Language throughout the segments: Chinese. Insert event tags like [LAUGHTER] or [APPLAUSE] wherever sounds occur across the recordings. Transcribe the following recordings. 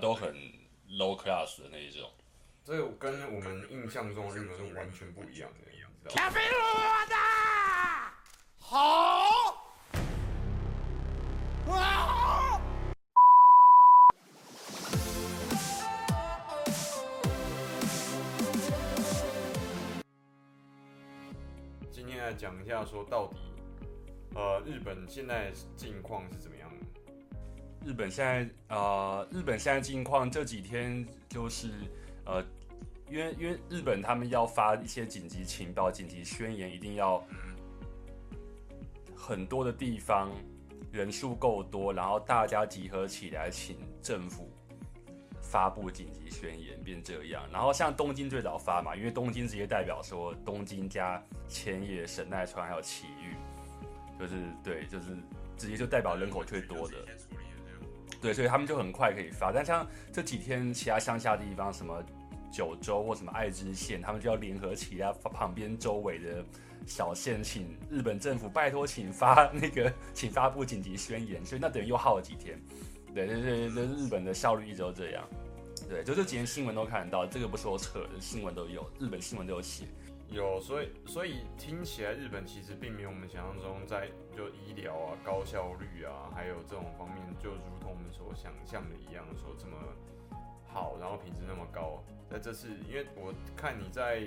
都很 low class 的那一种。所以跟我们印象中的日本是完全不一样的，你知道吗？好。今天来讲一下，说到底，呃，日本现在境况是怎么样的？日本现在，呃，日本现在近况这几天就是，呃，因为因为日本他们要发一些紧急情报、紧急宣言，一定要很多的地方。人数够多，然后大家集合起来，请政府发布紧急宣言，变这样。然后像东京最早发嘛，因为东京直接代表说东京加千叶、神奈川还有埼玉，就是对，就是直接就代表人口最多的。对，所以他们就很快可以发。但像这几天其他乡下地方，什么九州或什么爱知县，他们就要联合其他，旁边周围的。小县请日本政府拜托，请发那个，请发布紧急宣言，所以那等于又耗了几天。对对对，这日本的效率一直都这样。对，就这几天新闻都看得到，这个不是我扯的，新闻都有，日本新闻都有写。有，所以所以听起来日本其实并没有我们想象中在就医疗啊、高效率啊，还有这种方面，就如同我们所想象的一样，说这么好，然后品质那么高。那这次因为我看你在。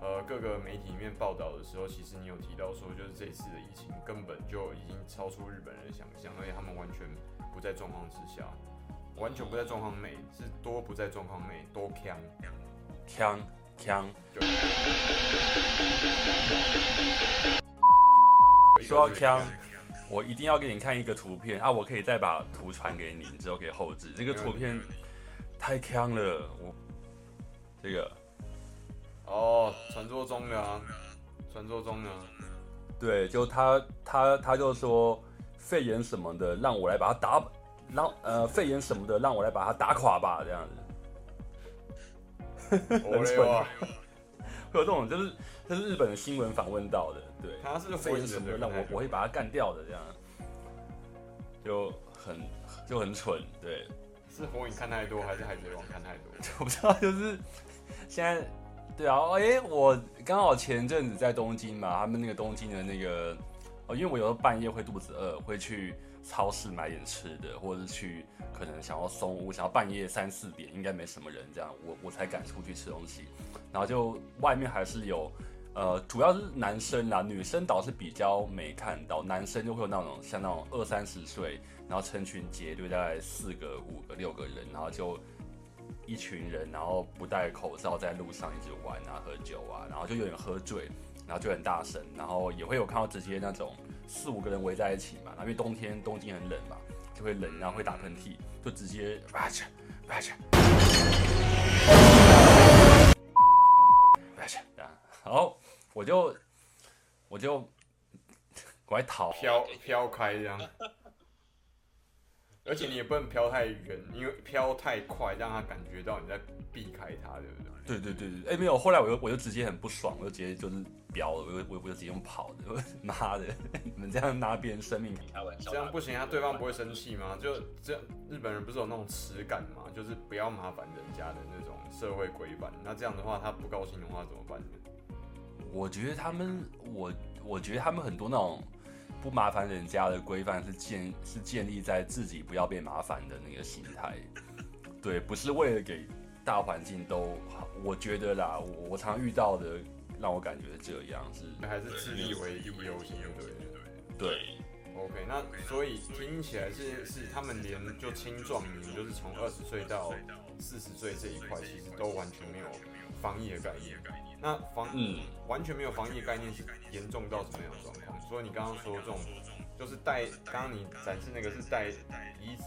呃，各个媒体里面报道的时候，其实你有提到说，就是这次的疫情根本就已经超出日本人的想象，而且他们完全不在状况之下，完全不在状况内，是多不在状况内，多强强锵。说到枪，我一定要给你看一个图片啊！我可以再把图传给你，你之后可以后置。这个图片太强了，我这个。哦，传说中的啊，传说中的，对，就他他他就说肺炎什么的，让我来把他打，让呃肺炎什么的，让我来把他打垮吧，这样子。[LAUGHS] 很蠢，会有这种，就是这是日本的新闻访问到的，对，他是肺炎什么的，让我我会把他干掉的，这样，就很就很蠢，对。是火影看太多，还是海贼王看太多？[LAUGHS] 我不知道，就是现在。对啊，哎、欸，我刚好前阵子在东京嘛，他们那个东京的那个，哦，因为我有时候半夜会肚子饿，会去超市买点吃的，或者是去可能想要松屋，想要半夜三四点应该没什么人这样，我我才敢出去吃东西。然后就外面还是有，呃，主要是男生啦，女生倒是比较没看到，男生就会有那种像那种二三十岁，然后成群结队大概四个、五个、六个人，然后就。一群人，然后不戴口罩在路上一直玩啊、喝酒啊，然后就有点喝醉，然后就很大声，然后也会有看到直接那种四五个人围在一起嘛，然后因为冬天东京很冷嘛，就会冷，然后会打喷嚏，就直接哇切哇切，哇切，然后我就我就快逃，飘飘开这样。而且你也不能飘太远，因为飘太快，让他感觉到你在避开他，对不对？对对对对，哎、欸，没有，后来我又我就直接很不爽，我就直接就是飙了，我就我我就直接用跑的，[LAUGHS] 妈的，[LAUGHS] 你们这样拿别人生命比开玩笑，这样不行，啊对方不会生气吗？就这样，日本人不是有那种耻感吗？就是不要麻烦人家的那种社会规范，那这样的话他不高兴的话怎么办呢？我觉得他们，我我觉得他们很多那种。不麻烦人家的规范是建是建立在自己不要被麻烦的那个心态，[LAUGHS] 对，不是为了给大环境都好。我觉得啦，我我常遇到的让我感觉这样是还是自立为第一优先，对对对。OK，那所以听起来是是他们连就青壮年，就是从二十岁到四十岁这一块，其实都完全没有防疫的概念。那防嗯完全没有防疫的概念是严重到什么样的状况？所以你刚刚说这种就是戴，刚刚你展示那个是戴鼻子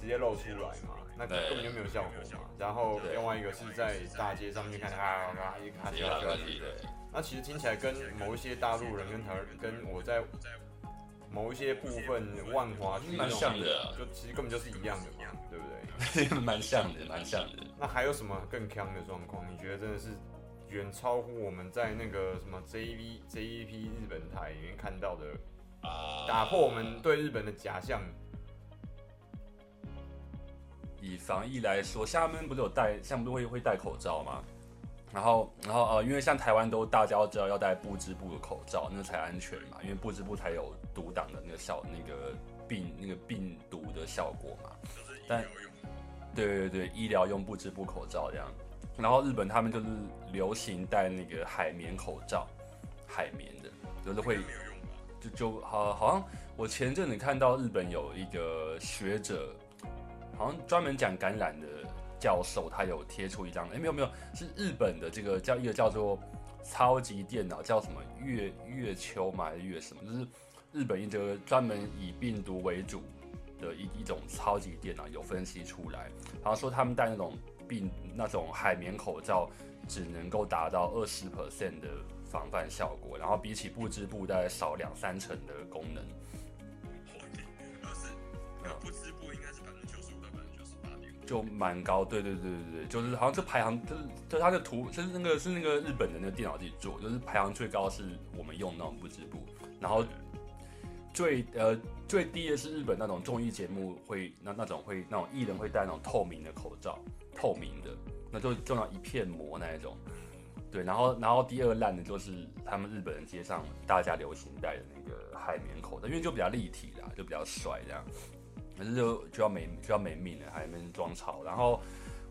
直接露出来嘛？那根本就没有效果嘛。然后另外一个是在大街上面看啊啊一卡起来，那其实听起来跟某一些大陆人跟台跟我在某一些部分万华区蛮像的，就其实根本就是一样的嘛，对不对？[LAUGHS] 蛮像的，蛮像的。那还有什么更坑的状况？你觉得真的是？远超乎我们在那个什么 JV JEP 日本台里面看到的，打破我们对日本的假象。以防疫来说，像他们不是有戴，像不是会会戴口罩吗？然后，然后呃，因为像台湾都大家都知道要戴布织布的口罩，那才安全嘛，因为布织布才有阻挡的那个效，那个病那个病毒的效果嘛。但对对对，医疗用布织布口罩这样。然后日本他们就是流行戴那个海绵口罩，海绵的，就是会就就好好像我前阵子看到日本有一个学者，好像专门讲感染的。教授他有贴出一张，哎，没有没有，是日本的这个叫一个叫做超级电脑，叫什么月月秋嘛，还是月什么？就是日本一个专门以病毒为主的一一种超级电脑有分析出来，然后说他们戴那种病那种海绵口罩，只能够达到二十 percent 的防范效果，然后比起不织布大概少两三成的功能。就蛮高，对对对对对，就是好像这排行，就是就它的图，就是那个是那个日本的那个电脑自己做，就是排行最高是我们用那种不织布，然后最呃最低的是日本那种综艺节目会那那种会那种艺人会戴那种透明的口罩，透明的，那就就那一片膜那一种，对，然后然后第二烂的就是他们日本人街上大家流行戴的那个海绵口罩，因为就比较立体啦，就比较帅这样。可是就就要没就要没命了，还没装潮。然后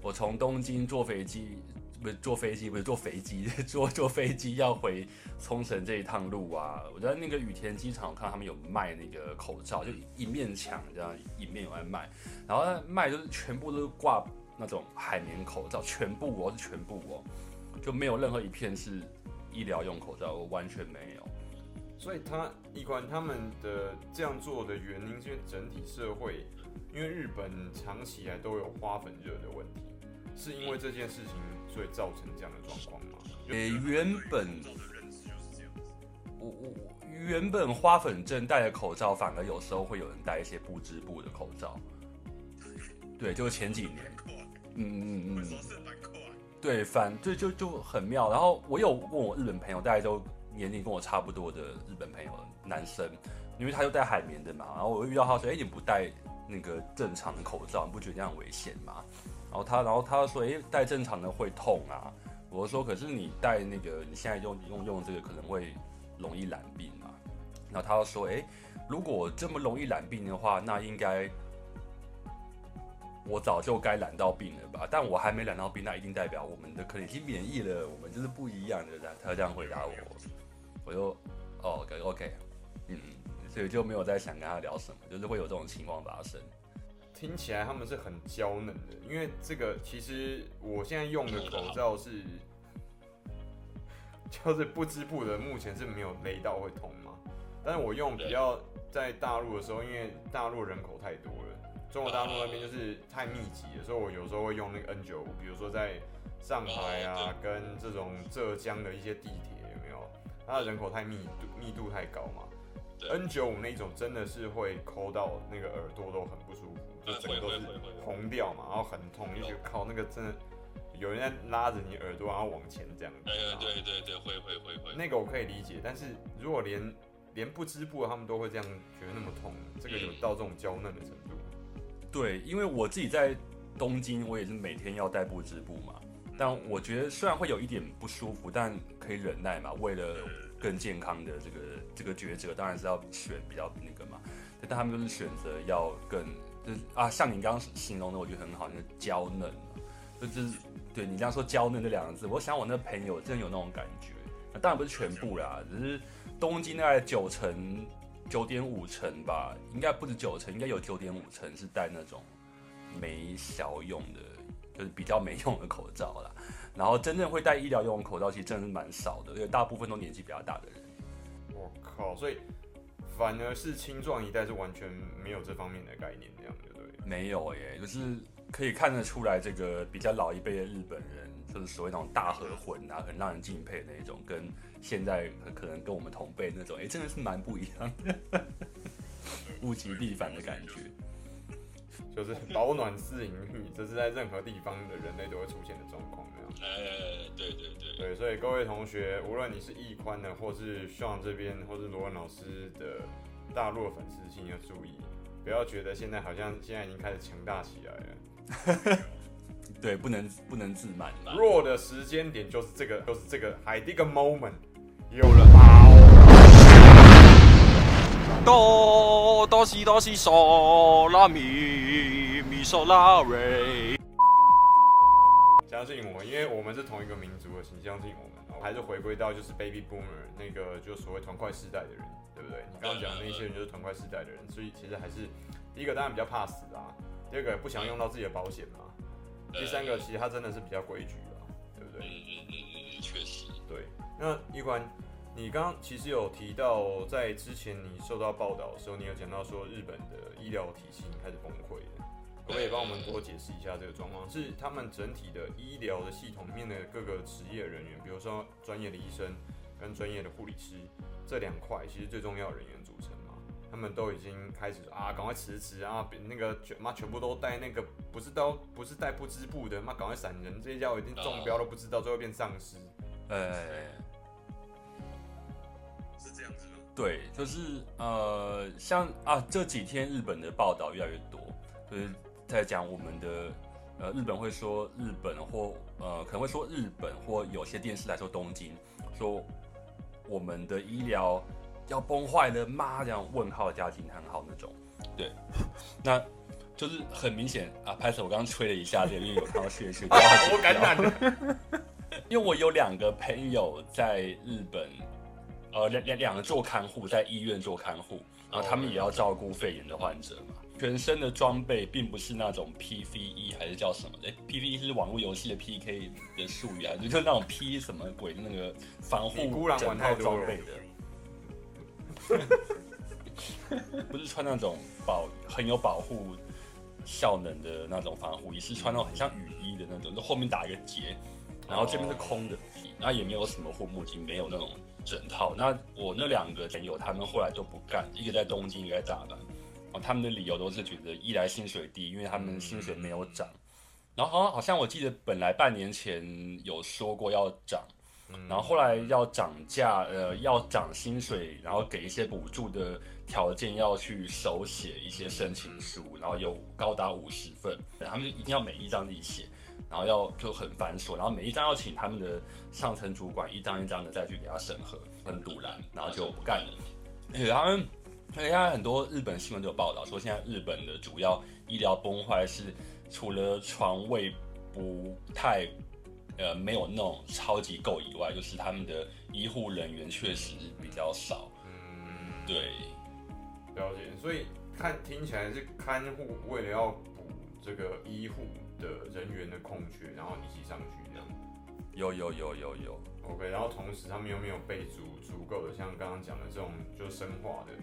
我从东京坐飞机，不是坐飞机，不是坐飞机，坐坐飞机要回冲绳这一趟路啊。我在那个羽田机场，我看到他们有卖那个口罩，就一面墙这样，一面有在卖。然后卖就是全部都是挂那种海绵口罩，全部哦是全部哦，就没有任何一片是医疗用口罩，我完全没有。所以他一贯他们的这样做的原因，是因为整体社会，因为日本长期以来都有花粉热的问题，是因为这件事情所以造成这样的状况吗？诶、欸，原本我我原本花粉症戴的口罩，反而有时候会有人戴一些不织布的口罩。对，就是前几年，[LAUGHS] 嗯嗯嗯，对，反对就就很妙。然后我有问我日本朋友，大家都。年龄跟我差不多的日本朋友，男生，因为他就戴海绵的嘛，然后我遇到他说：“哎、你不戴那个正常的口罩，你不觉得这样危险吗？”然后他，然后他说：“哎、戴正常的会痛啊。”我说：“可是你戴那个，你现在用用用这个可能会容易染病嘛。”然后他就说：“哎、如果这么容易染病的话，那应该我早就该染到病了吧？但我还没染到病，那一定代表我们的可能已经免疫了，我们就是不一样的。”他这样回答我。我就哦，OK OK，嗯，所以就没有再想跟他聊什么，就是会有这种情况发生。听起来他们是很娇嫩的，因为这个其实我现在用的口罩是，[LAUGHS] 就是不织布的，目前是没有勒到会痛嘛。但是我用比较在大陆的时候，因为大陆人口太多了，中国大陆那边就是太密集了，所以我有时候会用那个 N 九五比如说在上海啊，跟这种浙江的一些地铁。它的人口太密度密度太高嘛，N95 那种真的是会抠到那个耳朵都很不舒服，就整个都是红掉嘛，然后很痛，就觉得靠那个真的有人在拉着你耳朵，然后往前这样。对对对对，会会会会。那个我可以理解，但是如果连连不织布他们都会这样觉得那么痛，这个有到这种娇嫩的程度。对，因为我自己在东京，我也是每天要戴不织布嘛。但我觉得虽然会有一点不舒服，但可以忍耐嘛。为了更健康的这个这个抉择，当然是要选比较那个嘛。但他们都是选择要更就是啊，像你刚刚形容的，我觉得很好，那个娇嫩，就是对你这样说娇嫩这两个字，我想我那朋友真的有那种感觉。那当然不是全部啦，只是东京大概九成九点五成吧，应该不止九成，应该有九点五成是带那种没小用的。就是比较没用的口罩啦，然后真正会戴医疗用的口罩，其实真的是蛮少的，因为大部分都年纪比较大的人。我靠，所以反而是青壮一代是完全没有这方面的概念，这样对不对？没有耶，就是可以看得出来，这个比较老一辈的日本人，就是所谓那种大和魂啊，很让人敬佩的那种，跟现在可能跟我们同辈那种，哎，真的是蛮不一样的，[LAUGHS] 物极必反的感觉。就是保暖思淫欲，这是在任何地方的人类都会出现的状况，那样。哎，对对对。对，所以各位同学，无论你是易宽的，或是 Sean 这边，或是罗文老师的大陆粉丝，请要注意，不要觉得现在好像现在已经开始强大起来了。[LAUGHS] 对，不能不能自满。弱的时间点就是这个，就是这个海蒂个 moment，有了包。哆哆西哆西嗦拉咪咪嗦拉瑞。相信我们，因为我们是同一个民族的，请相信我们。还是回归到就是 baby boomer 那个，就所谓团块世代的人，对不对？你刚刚讲的那些人就是团块世代的人，所以其实还是第一个当然比较怕死啊，第二个不想用到自己的保险嘛，第三个其实他真的是比较规矩啊，对不对？嗯嗯嗯嗯，确实。对，那一关，你刚刚其实有提到，在之前你受到报道的时候，你有讲到说日本的医疗体系开始崩溃的。可不可以帮我们多解释一下这个状况？是他们整体的医疗的系统面的各个职业人员，比如说专业的医生跟专业的护理师这两块，其实最重要的人员组成嘛？他们都已经开始啊，赶快辞职啊，那个全妈全部都带那个不是都不是带不织布的，妈赶快闪人，这些家伙已经中标都不知道，最后变丧尸。呃，这样子吗？对，就是呃，像啊这几天日本的报道越来越多，就是。在讲我们的，呃，日本会说日本或呃可能会说日本或有些电视来说东京，说我们的医疗要崩坏了吗？这样问号加惊叹号那种。对，[LAUGHS] 那就是很明显啊。拍摄我刚刚吹了一下，因为有看到血血，我感染了。[LAUGHS] 因为我有两个朋友在日本，呃，两两两个做看护，在医院做看护，然后他们也要照顾肺炎的患者嘛。全身的装备并不是那种 PVE 还是叫什么的？欸，PVE 是网络游戏的 PK 的术语啊，就是那种 P 什么鬼的那个防护整套装备的。[LAUGHS] 不是穿那种保很有保护效能的那种防护衣，是穿那种很像雨衣的那种，就后面打一个结，然后这边是空的，然后也没有什么护目镜，没有那种整套。那我那两个朋友他们后来都不干，一个在东京，一个在大阪。哦他们的理由都是觉得一来薪水低，因为他们薪水没有涨，然后好像好像我记得本来半年前有说过要涨，然后后来要涨价，呃，要涨薪水，然后给一些补助的条件，要去手写一些申请书，然后有高达五十份，他们就一定要每一张自己写，然后要就很繁琐，然后每一张要请他们的上层主管一张一张的再去给他审核，很赌烂，然后就不干了，而且他们，而且现在很多日本新闻都有报道说，现在日本的主要医疗崩坏是除了床位不太呃没有那种超级够以外，就是他们的医护人员确实比较少。嗯，对，了解。所以看听起来是看护为了要补这个医护的人员的空缺，然后一起上去这样。有有有有有。OK，然后同时他们又没有备足足够的，像刚刚讲的这种就是生化的。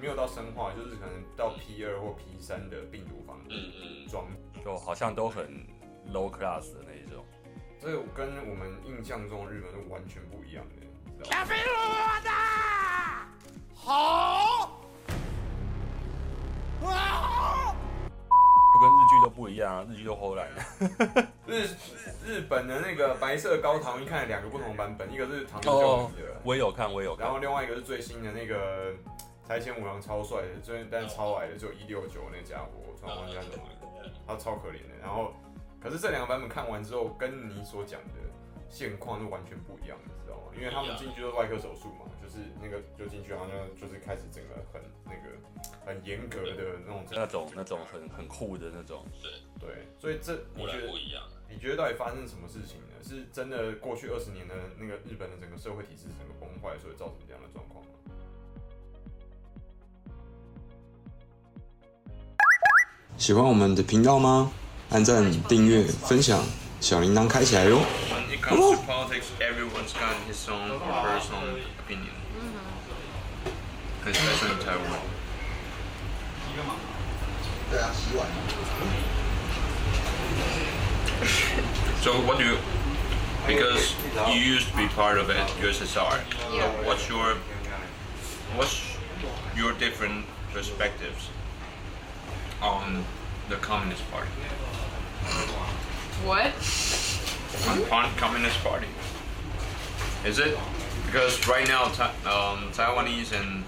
没有到生化，就是可能到 P 二或 P 三的病毒防护装，就好像都很 low class 的那一种。这个跟我们印象中的日本是完全不一样的。卡菲罗的好，都不一样啊，日剧都后来的。[LAUGHS] 日日本的那个白色高糖，一看两个不同版本，一个是唐人街的，我也有看，我也有看。然后另外一个是最新的那个。柴犬五郎超帅的，就是但是超矮的，只有一六九那家伙，我突然忘记他怎么了，他超可怜的。然后，可是这两个版本看完之后，跟你所讲的现况是完全不一样的，你知道吗？因为他们进去都是外科手术嘛，就是那个就进去好像就是开始整个很那个很严格的那种那种那种很很酷的那种，对对，所以这你觉得不一样？你觉得到底发生什么事情呢？是真的过去二十年的那个日本的整个社会体制整个崩坏，所以造成这样的状况吗？喜欢我们的频道吗？按赞、订阅、分享，小铃铛开起来哟！comes Ooh. to politics, everyone's got his own or her own opinion, mm-hmm. especially in Taiwan. [LAUGHS] so what do you? Because you used to be part of it, USSR. Yeah. So what's your what's your different perspectives on the Communist Party? What? On Communist Party. Is it? Because right now, um, Taiwanese and